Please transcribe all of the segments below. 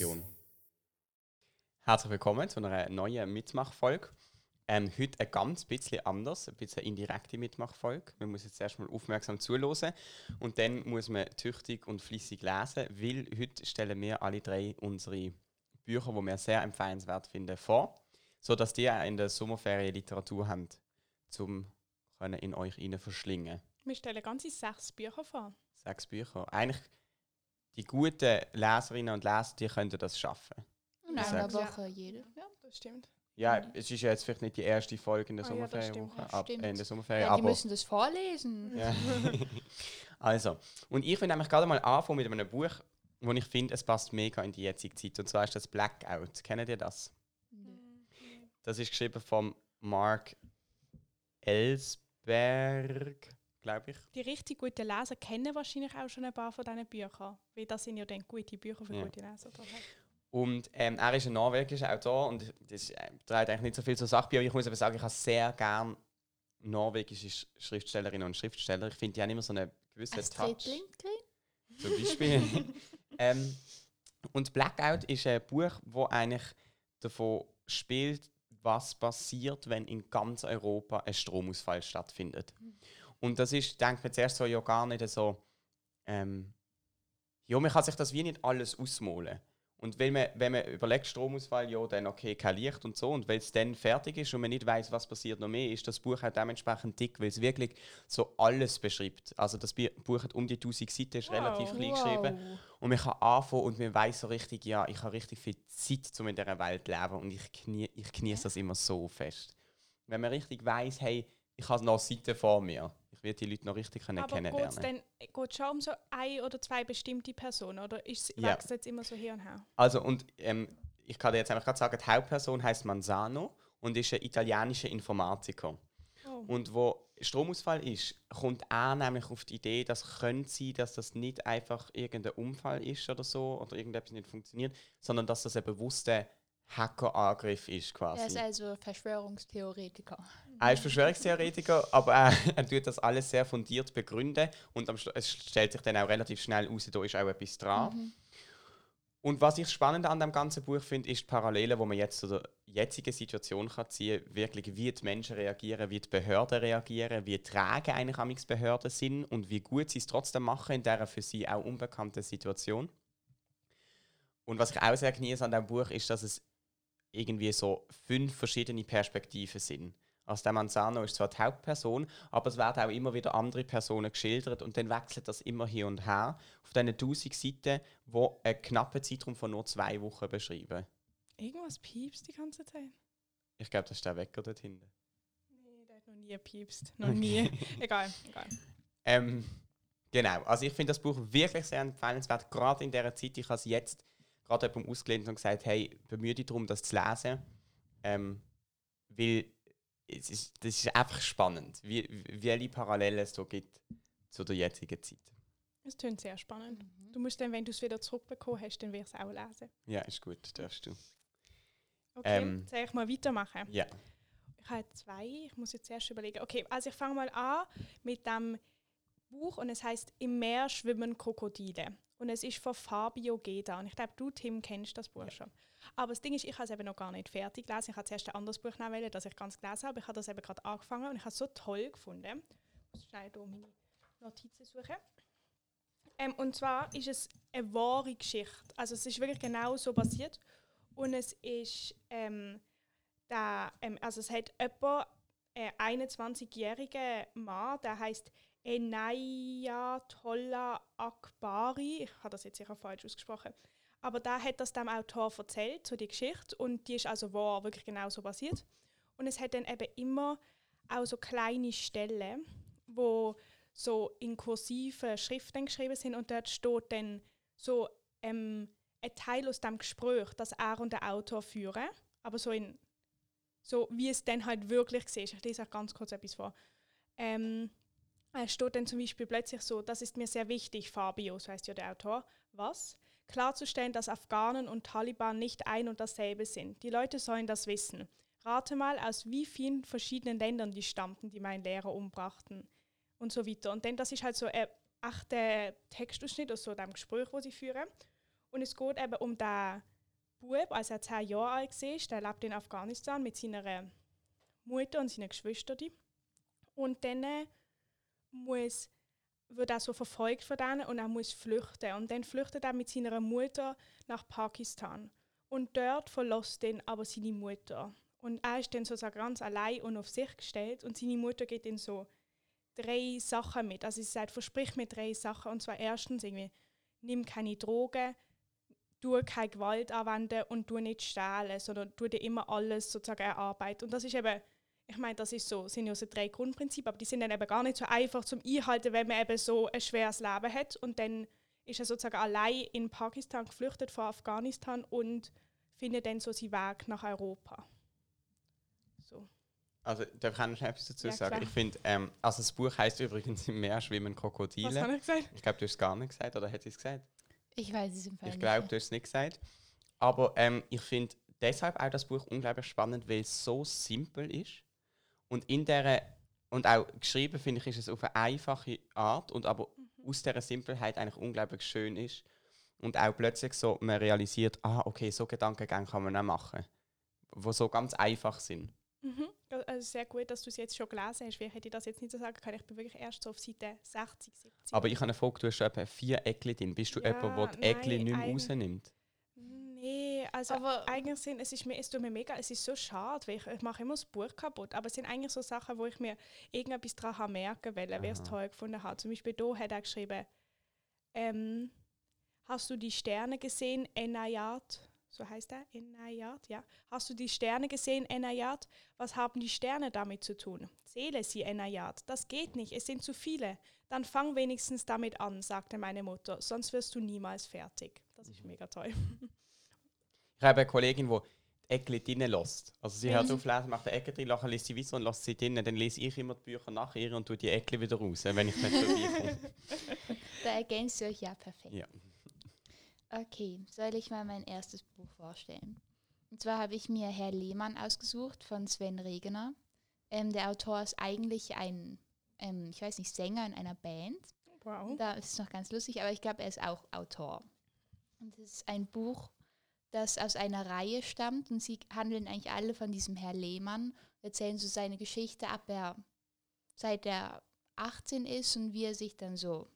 Pünktchen-Produktion. Herzlich willkommen zu einer neuen Mitmachfolge. Ähm, heute ein ganz bisschen anders, ein bisschen eine indirekte Mitmachfolge. Man muss jetzt erstmal aufmerksam zuhören und dann muss man tüchtig und flüssig lesen, weil heute stellen wir alle drei unsere Bücher, die wir sehr empfehlenswert finden, vor, sodass die in der Sommerferien Literatur haben, um in euch rein verschlingen. Wir stellen ganze sechs Bücher vor. Sechs Bücher. Eigentlich die guten Leserinnen und Leser, die könnten das schaffen. In einer Woche jede. Ja, das stimmt. Ja, es ist ja jetzt vielleicht nicht die erste Folge in der Ah Sommerferienwoche, ja, ab, äh, der Sommerferien, Ja, die aber müssen das vorlesen. ja. also und ich will nämlich gerade mal anfangen mit einem Buch, wo ich finde, es passt mega in die jetzige Zeit. Und zwar ist das Blackout. Kennt ihr das? Das ist geschrieben von Mark Ellsberg, glaube ich. Die richtig guten Leser kennen wahrscheinlich auch schon ein paar von diesen Büchern. Weil das sind ja dann gute Bücher für Ja. gute Leser. daher. Und ähm, er ist ein norwegischer Autor und das äh, trägt eigentlich nicht so viel zur Sache bei, aber ich muss aber sagen, ich habe sehr gerne norwegische Sch- Schriftstellerinnen und Schriftsteller. Ich finde, die haben immer so einen gewissen Astrid Touch. Lindgren? Zum Beispiel. ähm, und Blackout ist ein Buch, wo eigentlich davon spielt, was passiert, wenn in ganz Europa ein Stromausfall stattfindet. Und das ist, denkt man zuerst so, ja gar nicht so, ähm, ja, man kann sich das wie nicht alles ausmalen. Und wenn man, wenn man überlegt, Stromausfall, ja, dann okay, kein Licht und so. Und weil es dann fertig ist und man nicht weiß, was passiert noch mehr, ist das Buch auch dementsprechend dick, weil es wirklich so alles beschreibt. Also das Buch hat um die 1000 Seiten, ist Wow. relativ klein geschrieben. Und man kann anfangen und man weiß so richtig, ja, ich habe richtig viel Zeit, um in dieser Welt zu leben. Und ich, genie ich genieße das immer so fest. Wenn man richtig weiß, hey, ich habe noch Seiten vor mir. Ich werde die Leute noch richtig können Aber geht es kennenlernen. dann geht's schon um so ein oder zwei bestimmte Personen? Oder ist, Ja. wächst es jetzt immer so hier und her? Also, und ähm, ich kann dir jetzt einfach gerade sagen, die Hauptperson heißt Manzano und ist ein italienischer Informatiker. Oh. Und wo Stromausfall ist, kommt er nämlich auf die Idee, dass könnte sein, dass das nicht einfach irgendein Unfall ist oder so oder irgendetwas nicht funktioniert, sondern dass das ein bewusster Hackerangriff ist quasi. Er ist also Verschwörungstheoretiker. Er ist Verschwörungstheoretiker, aber er, er tut das alles sehr fundiert begründen und am es stellt sich dann auch relativ schnell raus, da ist auch etwas dran. Und was ich spannend an dem ganzen Buch finde, ist die Parallele, wo man jetzt zu der jetzigen Situation kann ziehen kann, wirklich wie die Menschen reagieren, wie die Behörden reagieren, wie träge eigentlich amigs Behörden sind und wie gut sie es trotzdem machen in dieser für sie auch unbekannten Situation. Und was ich auch sehr genieße an dem Buch ist, dass es irgendwie so fünf verschiedene Perspektiven sind. Also der Manzano ist zwar die Hauptperson, aber es werden auch immer wieder andere Personen geschildert und dann wechselt das immer hier und her auf diesen 1000 Seiten, wo einen knappen Zeitraum von nur zwei Wochen beschreiben. Irgendwas piepst die ganze Zeit? Ich glaube, das ist der Wecker dort hinten. Nee, der hat noch nie piepst. Noch nie. egal, egal. Ähm, genau, also ich finde das Buch wirklich sehr empfehlenswert, gerade in dieser Zeit. Ich habe es jetzt gerade jemandem ausgelehnt und gesagt, hey, bemühe dich darum, das zu lesen, ähm, weil es ist, das ist einfach spannend, wie, wie- welche Parallelen es da gibt zu der jetzigen Zeit. Es klingt sehr spannend. Du musst dann, wenn du es wieder zurückbekommen hast, dann wirst du es auch lesen. Ja, ist gut, darfst du. Okay, Ähm. soll ich mal weitermachen? Ja, Ich habe zwei, ich muss jetzt erst überlegen. Okay, also ich fange mal an mit dem Buch und es heißt Im Meer schwimmen Krokodile. Und es ist von Fabio Geda. Und ich glaube, du, Tim, kennst das Buch schon. Aber das Ding ist, ich habe es eben noch gar nicht fertig gelesen. Ich habe zuerst ein anderes Buch nehmen, das ich ganz gelesen habe. Ich habe das eben gerade angefangen und ich habe es so toll gefunden. Ich muss schnell hier meine Notizen suchen. Ähm, und zwar ist es eine wahre Geschichte. Also es ist wirklich genau so passiert. Und es ist ähm, der, ähm, also es hat jemand, äh, 21-jährigen Mann, der heißt Enayatollah Akbari. Ich habe das jetzt sicher falsch ausgesprochen. Aber der hat das dem Autor erzählt, so die Geschichte. Und die ist also wahr, wirklich genau so passiert. Und es hat dann eben immer auch so kleine Stellen, wo so in kursiven Schriften geschrieben sind und dort steht dann so ähm, ein Teil aus dem Gespräch, das er und der Autor führen, aber so in so wie es dann halt wirklich war. Ich lese auch ganz kurz etwas vor. Ähm, es steht dann zum Beispiel plötzlich so, das ist mir sehr wichtig, Fabio, so heißt ja der Autor. Was? Klarzustellen, dass Afghanen und Taliban nicht ein und dasselbe sind. Die Leute sollen das wissen. Rate mal, aus wie vielen verschiedenen Ländern die stammten, die meinen Lehrer umbrachten. Und so weiter. Und dann, das ist halt so ein echter Textausschnitt aus so dem Gespräch, wo sie führen. Und es geht eben um den Bub, als er zehn Jahre alt war, der lebt in Afghanistan mit seiner Mutter und seinen Geschwistern. Und dann äh, muss, wird er so verfolgt von denen und er muss flüchten. Und dann flüchtet er mit seiner Mutter nach Pakistan. Und dort verlässt ihn aber seine Mutter. Und er ist dann sozusagen ganz allein und auf sich gestellt. Und seine Mutter geht ihm so drei Sachen mit. Also sie sagt, versprich mir drei Sachen. Und zwar erstens irgendwie, nimm keine Drogen, tu keine Gewalt anwenden und tu nicht stehlen, sondern tu dir immer alles sozusagen erarbeiten. Und das ist eben, ich meine, das ist so, sind ja so drei Grundprinzipien, aber die sind dann eben gar nicht so einfach zum Einhalten, wenn man eben so ein schweres Leben hat. Und dann ist er sozusagen allein in Pakistan geflüchtet von Afghanistan und findet dann so seinen Weg nach Europa. So. Also, darf ich auch noch etwas dazu Ja, sagen? klar. Ich finde, ähm, also das Buch heißt übrigens Im Meer schwimmen Was Krokodile. habe ich gesagt? Ich glaube, du hast es gar nicht gesagt, oder hätte ich es gesagt? Ich weiß es im Fall Ich glaube, du hast es nicht gesagt. Aber ähm, ich finde deshalb auch das Buch unglaublich spannend, weil es so simpel ist. Und in der und auch geschrieben, finde ich, ist es auf eine einfache Art und aber aus dieser Simpelheit eigentlich unglaublich schön ist. Und auch plötzlich so, man realisiert, ah, okay, so Gedankengänge kann man auch machen. Die so ganz einfach sind. Mhm. Also sehr gut, dass du es jetzt schon gelesen hast, ich hätte das jetzt nicht so sagen können. Ich bin wirklich erst so auf Seite 60, 70. Aber ich habe eine Frage, du hast etwa vier Eckli drin. Bist du Ja, jemand, der die Eckli nein, nicht mehr eigen- rausnimmt? Also Aber- eigentlich sind, es ist mir, es tut mir mega, es ist so schade, weil ich, ich mache immer das Buch kaputt, aber es sind eigentlich so Sachen, wo ich mir irgendetwas daran habe merken will, weil ich es toll gefunden habe. Zum Beispiel hier hat er geschrieben, ähm, hast du die Sterne gesehen, Enayat? So heißt er, Enayat, ja. Hast du die Sterne gesehen, Enayat? Was haben die Sterne damit zu tun? Zähle sie, Enayat. Das geht nicht, es sind zu viele. Dann fang wenigstens damit an, sagte meine Mutter, sonst wirst du niemals fertig. Das ist mega toll. Ich habe eine Kollegin, die Eckli drinnen lässt. Also sie hört Mhm. auf lesen, macht die Ecke drin, nachher liest sie weiter und lässt sie drinnen. Dann lese ich immer die Bücher nach ihr und tue die Eckli wieder raus, wenn ich nicht vorbeikomme. Da ergänzt ihr euch ja perfekt. Ja. Okay, soll ich mal mein erstes Buch vorstellen? Und zwar habe ich mir Herr Lehmann ausgesucht von Sven Regener. Ähm, der Autor ist eigentlich ein, ähm, ich weiß nicht, Sänger in einer Band. Wow. Da ist es noch ganz lustig, aber ich glaube, er ist auch Autor. Und es ist ein Buch, das aus einer Reihe stammt und sie handeln eigentlich alle von diesem Herr Lehmann, erzählen so seine Geschichte ab, er, seit er 18 ist und wie er sich dann so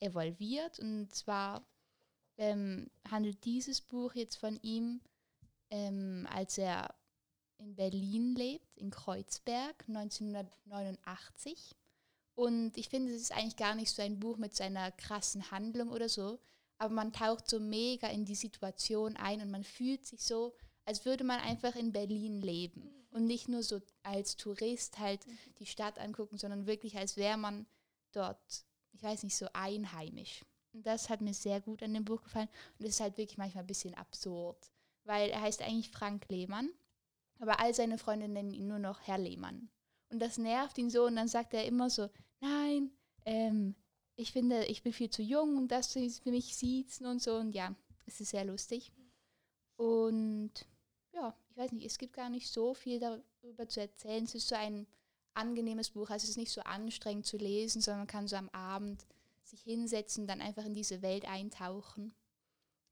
evolviert. Und zwar ähm, handelt dieses Buch jetzt von ihm, ähm, als er in Berlin lebt, in Kreuzberg, 1989. Und ich finde, es ist eigentlich gar nicht so ein Buch mit so einer krassen Handlung oder so, aber man taucht so mega in die Situation ein und man fühlt sich so, als würde man einfach in Berlin leben. Und nicht nur so als Tourist halt die Stadt angucken, sondern wirklich als wäre man dort, ich weiß nicht, so einheimisch. Und das hat mir sehr gut an dem Buch gefallen. Und es ist halt wirklich manchmal ein bisschen absurd, weil er heißt eigentlich Frank Lehmann, aber all seine Freunde nennen ihn nur noch Herr Lehmann. Und das nervt ihn so und dann sagt er immer so, nein, ähm, ich finde, ich bin viel zu jung, um das sie für mich siezen und so. Und ja, es ist sehr lustig. Und ja, ich weiß nicht, es gibt gar nicht so viel darüber zu erzählen. Es ist so ein angenehmes Buch, also es ist nicht so anstrengend zu lesen, sondern man kann so am Abend sich hinsetzen, dann einfach in diese Welt eintauchen.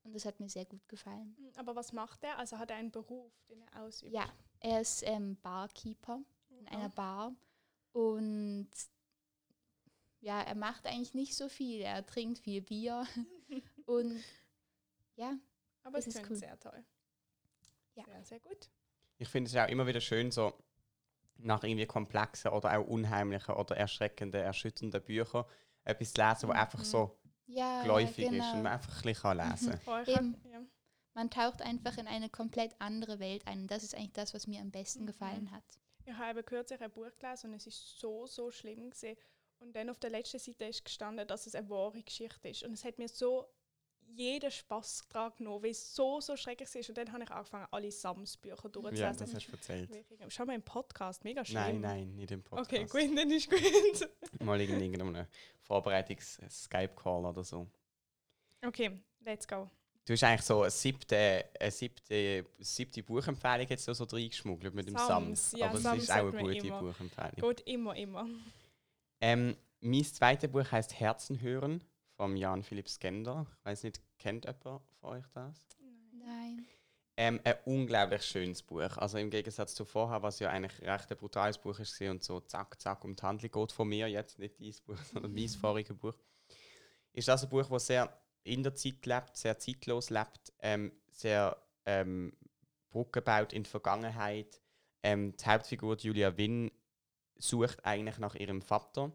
Und das hat mir sehr gut gefallen. Hm, Aber was macht er? Also hat er einen Beruf, den er ausübt? Ja, er ist ähm, Barkeeper in einer Bar und ja, er macht eigentlich nicht so viel. Er trinkt viel Bier und ja, Aber es ist klingt cool. sehr toll. Ja. Sehr, sehr gut. Ich finde es auch immer wieder schön, so nach irgendwie komplexen oder auch unheimlichen oder erschreckenden, erschütternden Büchern etwas zu lesen, das einfach Mhm. so ja, geläufig ist genau. und man einfach ein bisschen kann lesen kann. Eben. ja. Man taucht einfach in eine komplett andere Welt ein. Und das ist eigentlich das, was mir am besten Mhm. gefallen hat. Ich habe kürzlich ein Buch gelesen und es ist so, so schlimm gesehen. Und dann auf der letzten Seite ist gestanden, dass es eine wahre Geschichte ist. Und es hat mir so jeden Spaß daran genommen, weil es so, so schrecklich ist. Und dann habe ich angefangen, alle Sams-Bücher durchzulesen. Ja, das hast du erzählt. Schau mal im Podcast, mega schlimm. Nein, nein, nicht im Podcast. Okay, gut, dann ist gut. Mal in irgendeinem Vorbereitungs-Skype-Call oder so. Okay, let's go. Du hast eigentlich so eine siebte, eine siebte, siebte Buchempfehlung jetzt so, so reingeschmuggelt mit dem Sams, Sams. ja, Aber es Sams ist auch eine gute immer. Buchempfehlung. Geht immer, immer. Ähm, mein zweites Buch heißt Herzen hören vom Jan Philipp Skender. Ich weiß nicht, kennt jemand von euch das? Nein. Ähm, ein unglaublich schönes Buch. Also im Gegensatz zu vorher, was ja eigentlich recht ein brutales Buch ist und so zack, zack um die Handlung geht von mir, jetzt nicht dieses Buch, sondern mein voriges Buch, ist das ein Buch, das sehr in der Zeit lebt, sehr zeitlos lebt, ähm, sehr ähm, Brücke baut in die Vergangenheit. Ähm, die Hauptfigur Julia Wynn sucht eigentlich nach ihrem Vater.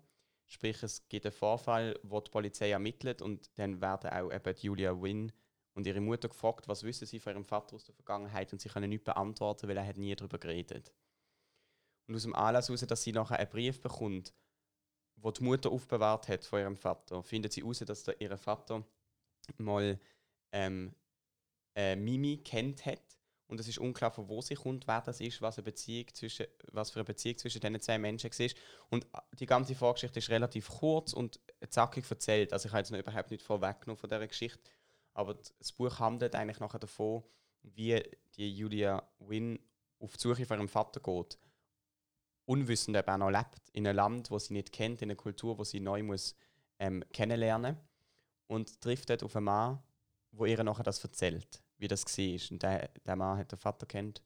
Sprich, es gibt einen Vorfall, wo die Polizei ermittelt und dann werden auch eben Julia Wynn und ihre Mutter gefragt, was wissen sie von ihrem Vater aus der Vergangenheit und sie können nicht beantworten, weil er hat nie darüber geredet. Und aus dem Anlass heraus, dass sie nachher einen Brief bekommt, wo die Mutter aufbewahrt hat von ihrem Vater, findet sie heraus, dass ihr Vater mal ähm, äh, Mimi kennt hat und es ist unklar, von wo sie kommt, wer das ist, was, eine Beziehung zwischen, was für eine Beziehung zwischen diesen zwei Menschen war. Und die ganze Vorgeschichte ist relativ kurz und zackig erzählt. Also ich habe jetzt noch überhaupt nicht vorweggenommen von dieser Geschichte. Aber das Buch handelt eigentlich nachher davon, wie die Julia Wynn auf die Suche von ihrem Vater geht. Unwissend, ob er noch lebt, in einem Land, das sie nicht kennt, in einer Kultur, die sie neu muss, ähm, kennenlernen. Und trifft dort auf einen Mann, der ihr nachher das erzählt wie das war. Und der, der Mann hat den Vater kennt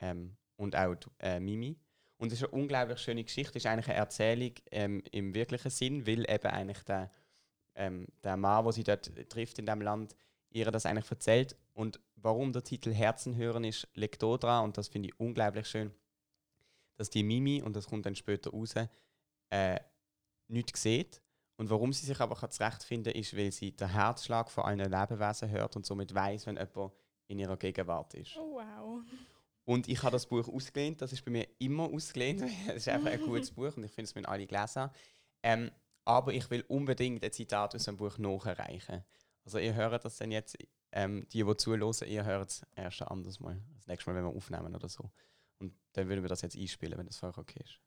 ähm, und auch die, äh, Mimi. Und es ist eine unglaublich schöne Geschichte. Es ist eigentlich eine Erzählung ähm, im wirklichen Sinn, weil eben eigentlich der, ähm, der Mann, wo sie dort trifft in dem Land, ihr das eigentlich erzählt. Und warum der Titel Herzen hören ist, liegt da dran und das finde ich unglaublich schön, dass die Mimi, und das kommt dann später raus, äh, nichts sieht und warum sie sich aber zurechtfinden kann, ist, weil sie den Herzschlag von einem Lebewesen hört und somit weiß, wenn jemand in ihrer Gegenwart ist. Oh, wow. Und ich habe das Buch ausgelehnt, das ist bei mir immer ausgelehnt. Es ist einfach ein gutes Buch und ich finde es mit alle gelesen. Ähm, aber ich will unbedingt ein Zitat aus dem Buch nacherreichen. Also ihr hört das dann jetzt, ähm, die, die zuhören, ihr hört es erst anders mal. Das nächste Mal, wenn wir aufnehmen oder so. Und dann würden wir das jetzt einspielen, wenn das für euch okay ist.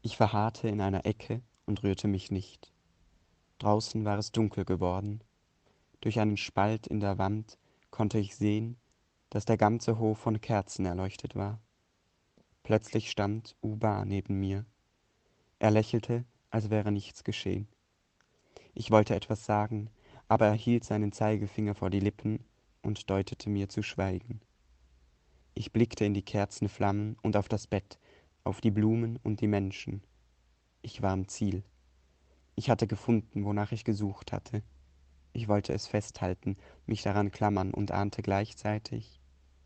Ich verharrte in einer Ecke und rührte mich nicht. Draußen war es dunkel geworden. Durch einen Spalt in der Wand konnte ich sehen, dass der ganze Hof von Kerzen erleuchtet war. Plötzlich stand Uba neben mir. Er lächelte, als wäre nichts geschehen. Ich wollte etwas sagen, aber er hielt seinen Zeigefinger vor die Lippen und deutete mir zu schweigen. Ich blickte in die Kerzenflammen und auf das Bett, auf die Blumen und die Menschen. Ich war am Ziel. Ich hatte gefunden, wonach ich gesucht hatte. Ich wollte es festhalten, mich daran klammern und ahnte gleichzeitig,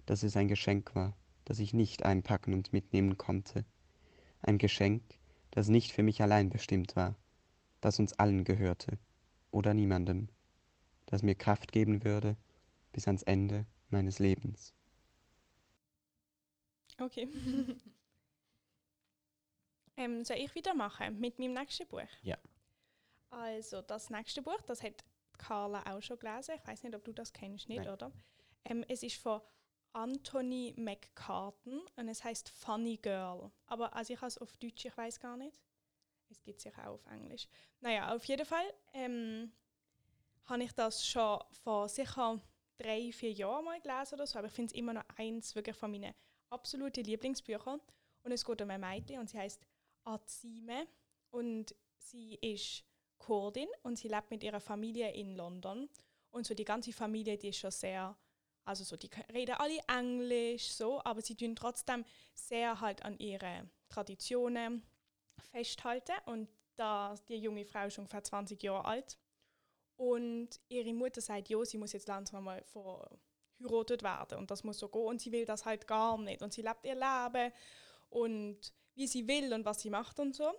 dass es ein Geschenk war, das ich nicht einpacken und mitnehmen konnte. Ein Geschenk, das nicht für mich allein bestimmt war, das uns allen gehörte oder niemandem, das mir Kraft geben würde bis ans Ende meines Lebens. Okay. Ähm, soll ich wieder machen mit meinem nächsten Buch? Ja. Also das nächste Buch, das hat Carla auch schon gelesen. Ich weiß nicht, ob du das kennst, nicht, Nein. oder? Ähm, es ist von Anthony McCartan und es heißt Funny Girl. Aber also ich habe es auf Deutsch, ich weiß gar nicht. Es gibt sich auch auf Englisch. Naja, auf jeden Fall ähm, habe ich das schon vor sicher drei, vier Jahren mal gelesen oder so. Aber ich finde es immer noch eins wirklich von meinen absoluten Lieblingsbüchern. Und es geht um ein Mädchen und sie heißt Azime und sie ist Kurdin und sie lebt mit ihrer Familie in London. Und so die ganze Familie die ist schon sehr also so die reden alle Englisch so aber sie tun trotzdem sehr halt an ihre Traditionen festhalten. Und da die junge Frau ist ungefähr 20 Jahre alt. Und ihre Mutter sagt ja sie muss jetzt langsam mal verheiratet werden. Und das muss so gehen. Und sie will das halt gar nicht. Und sie lebt ihr Leben. Und wie sie will und was sie macht und so.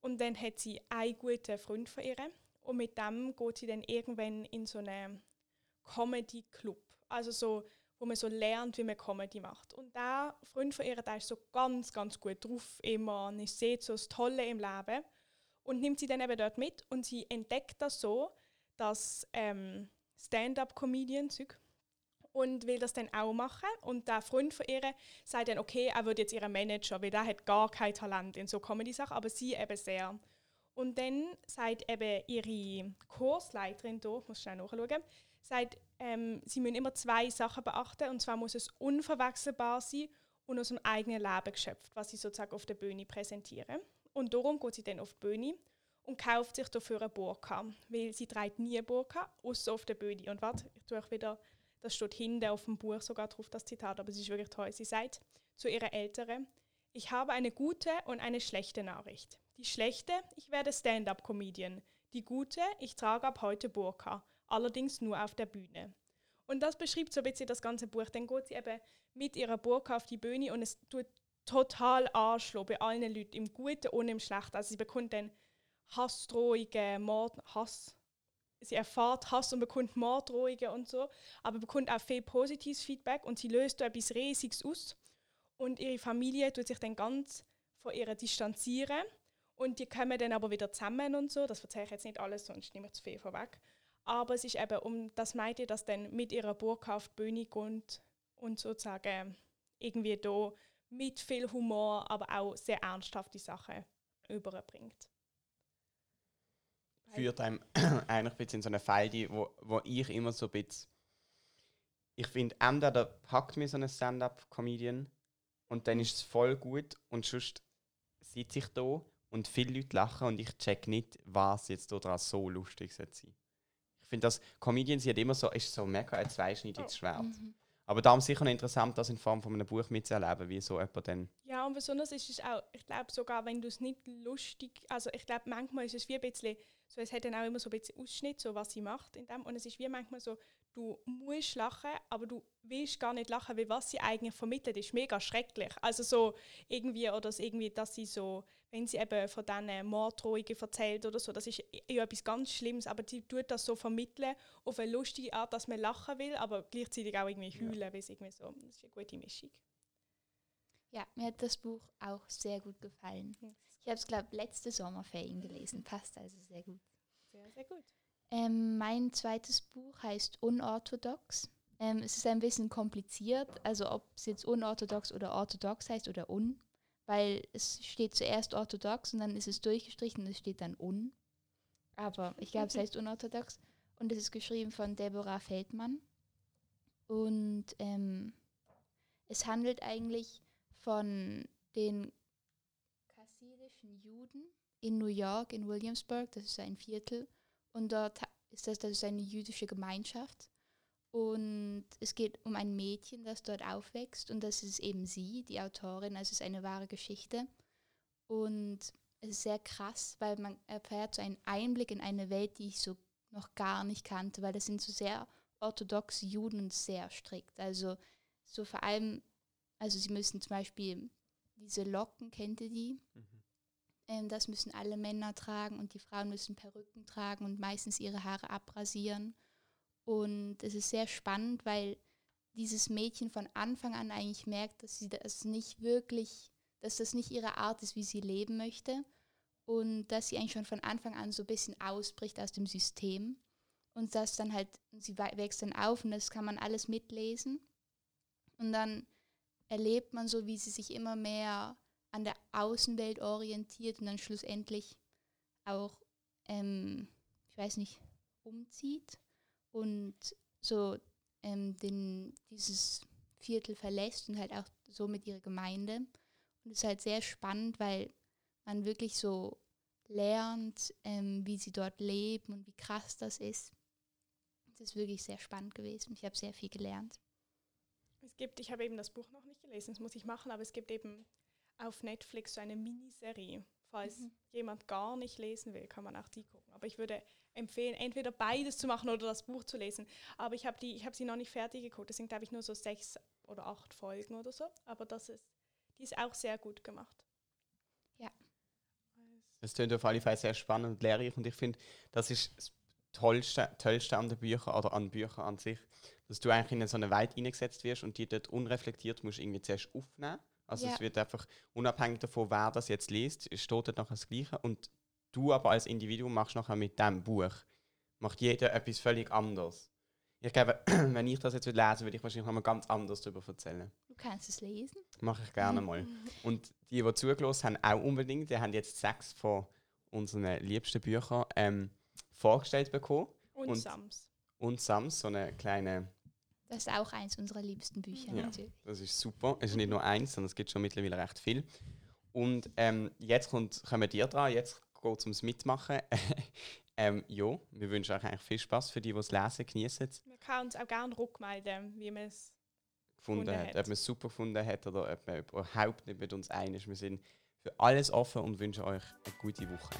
Und dann hat sie einen guten Freund von ihr und mit dem geht sie dann irgendwann in so einen Comedy-Club. Also so, wo man so lernt, wie man Comedy macht. Und der Freund von ihr, der ist so ganz, ganz gut drauf immer und ist sieht so das Tolle im Leben und nimmt sie dann eben dort mit und sie entdeckt das so, dass ähm, Stand-up-Comedian-Zeug und will das dann auch machen. Und der Freund von ihr sagt dann, okay, er wird jetzt ihr Manager, weil er hat gar kein Talent in so Comedy-Sachen, aber sie eben sehr. Und dann sagt eben ihre Kursleiterin hier, ich muss schnell nachschauen, sagt, ähm, sie müssen immer zwei Sachen beachten. Und zwar muss es unverwechselbar sein und aus dem eigenen Leben geschöpft, was sie sozusagen auf der Bühne präsentieren. Und darum geht sie dann auf die Bühne und kauft sich dafür eine Burka, weil sie trägt nie eine Burka, außer auf der Bühne. Und warte, ich tue euch wieder, das steht hinten auf dem Buch sogar drauf, das Zitat, aber es ist wirklich toll. Sie sagt zu ihrer Ältere, ich habe eine gute und eine schlechte Nachricht. Die schlechte, ich werde Stand-up-Comedian. Die gute, ich trage ab heute Burka, allerdings nur auf der Bühne. Und das beschreibt so ein bisschen das ganze Buch. Dann geht sie eben mit ihrer Burka auf die Bühne und es tut total anschlagen bei allen Leuten, im Guten und im Schlechten. Also sie bekommt dann Hassdrohungen, Mord, Hass. Sie erfährt Hass und bekommt Morddrohungen und so, aber bekommt auch viel positives Feedback und sie löst da etwas Riesiges aus. Und ihre Familie tut sich dann ganz von ihr distanzieren und die kommen dann aber wieder zusammen und so. Das erzähle ich jetzt nicht alles, sonst nehme ich zu viel vorweg. Aber es ist eben um das Mädchen, das dann mit ihrer Burka auf die Bühne kommt und sozusagen irgendwie da mit viel Humor, aber auch sehr ernsthafte Sachen überbringt. Führt einem eigentlich ein bisschen in so eine Falle, wo, wo ich immer so ein bisschen. Ich finde, entweder packt mir so einen Stand-up-Comedian und dann ist es voll gut und sonst sitze ich da und viele Leute lachen und ich check nicht, was jetzt daran so lustig sein. Ich finde, dass Comedians sind immer so, ist so mega ein zweischneidiges Schwert. Mhm. Aber darum sicher interessant, das in Form von einem Buch mitzuerleben, wie so jemand dann. Ja, und besonders ist es auch, ich glaube sogar, wenn du es nicht lustig, also ich glaube manchmal ist es wie ein bisschen, so es hat dann auch immer so ein bisschen Ausschnitt, so was sie macht in dem, und es ist wie manchmal so, du musst lachen, aber du willst gar nicht lachen, weil was sie eigentlich vermittelt, ist mega schrecklich. Also so irgendwie, oder das irgendwie, dass sie so, wenn sie eben von diesen Morddrohungen erzählt oder so, das ist ja etwas ganz Schlimmes, aber sie tut das so vermitteln auf eine lustige Art, dass man lachen will, aber gleichzeitig auch irgendwie heulen, weil es irgendwie so, das ist eine gute Mischung. Ja, mir hat das Buch auch sehr gut gefallen. Ich habe es, glaube ich, letzte Sommerferien gelesen. Passt also sehr gut. Sehr, sehr gut. Ähm, mein zweites Buch heißt Unorthodox. Ähm, es ist ein bisschen kompliziert, also ob es jetzt unorthodox oder orthodox heißt oder un, weil es steht zuerst orthodox und dann ist es durchgestrichen und es steht dann un. Aber ich glaube, es heißt unorthodox. Und es ist geschrieben von Deborah Feldmann. Und ähm, es handelt eigentlich von den kassidischen Juden in New York, in Williamsburg, das ist ein Viertel. Und dort ist das, das ist eine jüdische Gemeinschaft. Und es geht um ein Mädchen, das dort aufwächst. Und das ist eben sie, die Autorin. Also es ist eine wahre Geschichte. Und es ist sehr krass, weil man erfährt so einen Einblick in eine Welt, die ich so noch gar nicht kannte, weil das sind so sehr orthodoxe Juden und sehr strikt. Also so vor allem, also sie müssen zum Beispiel diese Locken, kennt ihr die? Ähm, das müssen alle Männer tragen und die Frauen müssen Perücken tragen und meistens ihre Haare abrasieren. Und es ist sehr spannend, weil dieses Mädchen von Anfang an eigentlich merkt, dass sie das nicht wirklich, dass das nicht ihre Art ist, wie sie leben möchte. Und dass sie eigentlich schon von Anfang an so ein bisschen ausbricht aus dem System. Und das dann halt, sie wächst dann auf und das kann man alles mitlesen. Und dann erlebt man so, wie sie sich immer mehr an der Außenwelt orientiert und dann schlussendlich auch, ähm, ich weiß nicht, umzieht und so ähm, den, dieses Viertel verlässt und halt auch so mit ihrer Gemeinde. Und es ist halt sehr spannend, weil man wirklich so lernt, ähm, wie sie dort leben und wie krass das ist. Es ist wirklich sehr spannend gewesen. Ich habe sehr viel gelernt. Es gibt, ich habe eben das Buch noch nicht gelesen, das muss ich machen, aber es gibt eben auf Netflix so eine Miniserie. Falls Mhm. jemand gar nicht lesen will, kann man auch die gucken. Aber ich würde empfehlen, entweder beides zu machen oder das Buch zu lesen. Aber ich habe die, ich habe sie noch nicht fertig geguckt. Das sind, glaube ich, nur so sechs oder acht Folgen oder so. Aber das ist, die ist auch sehr gut gemacht. Ja. Es klingt auf alle Fälle sehr spannend und lehrreich und ich finde, das ist das Tollste, Tollste an den Büchern oder an Büchern an sich, dass du eigentlich in so eine Welt eingesetzt wirst und die dort unreflektiert musst irgendwie zuerst aufnehmen. Also Ja. es wird einfach unabhängig davon, wer das jetzt liest, es steht dort nachher das Gleiche und du aber als Individuum machst nachher mit dem Buch, macht jeder etwas völlig anderes. Ich glaube, wenn ich das jetzt lesen würde, würde ich wahrscheinlich nochmal ganz anders darüber erzählen. Du kannst es lesen. Mache ich gerne mal. Und die, die zugelassen haben, auch unbedingt. Die haben jetzt sechs von unseren liebsten Büchern ähm, vorgestellt bekommen. Und, Und- Sams. Und Sams, so eine kleine, Das ist auch eins unserer liebsten Bücher Ja. natürlich. das ist super. Es ist nicht nur eins, sondern es gibt schon mittlerweile recht viel. Und ähm, jetzt kommt, kommen wir dran. Jetzt geht ums Mitmachen. ähm, ja, wir wünschen euch eigentlich viel Spaß für die, die es lesen, genießen Man kann uns auch gerne rückmelden, wie man es gefunden Gefunden hat. hat. Ob man es super gefunden hat oder ob man überhaupt nicht mit uns einig ist. Wir sind für alles offen und wünschen euch eine gute Woche.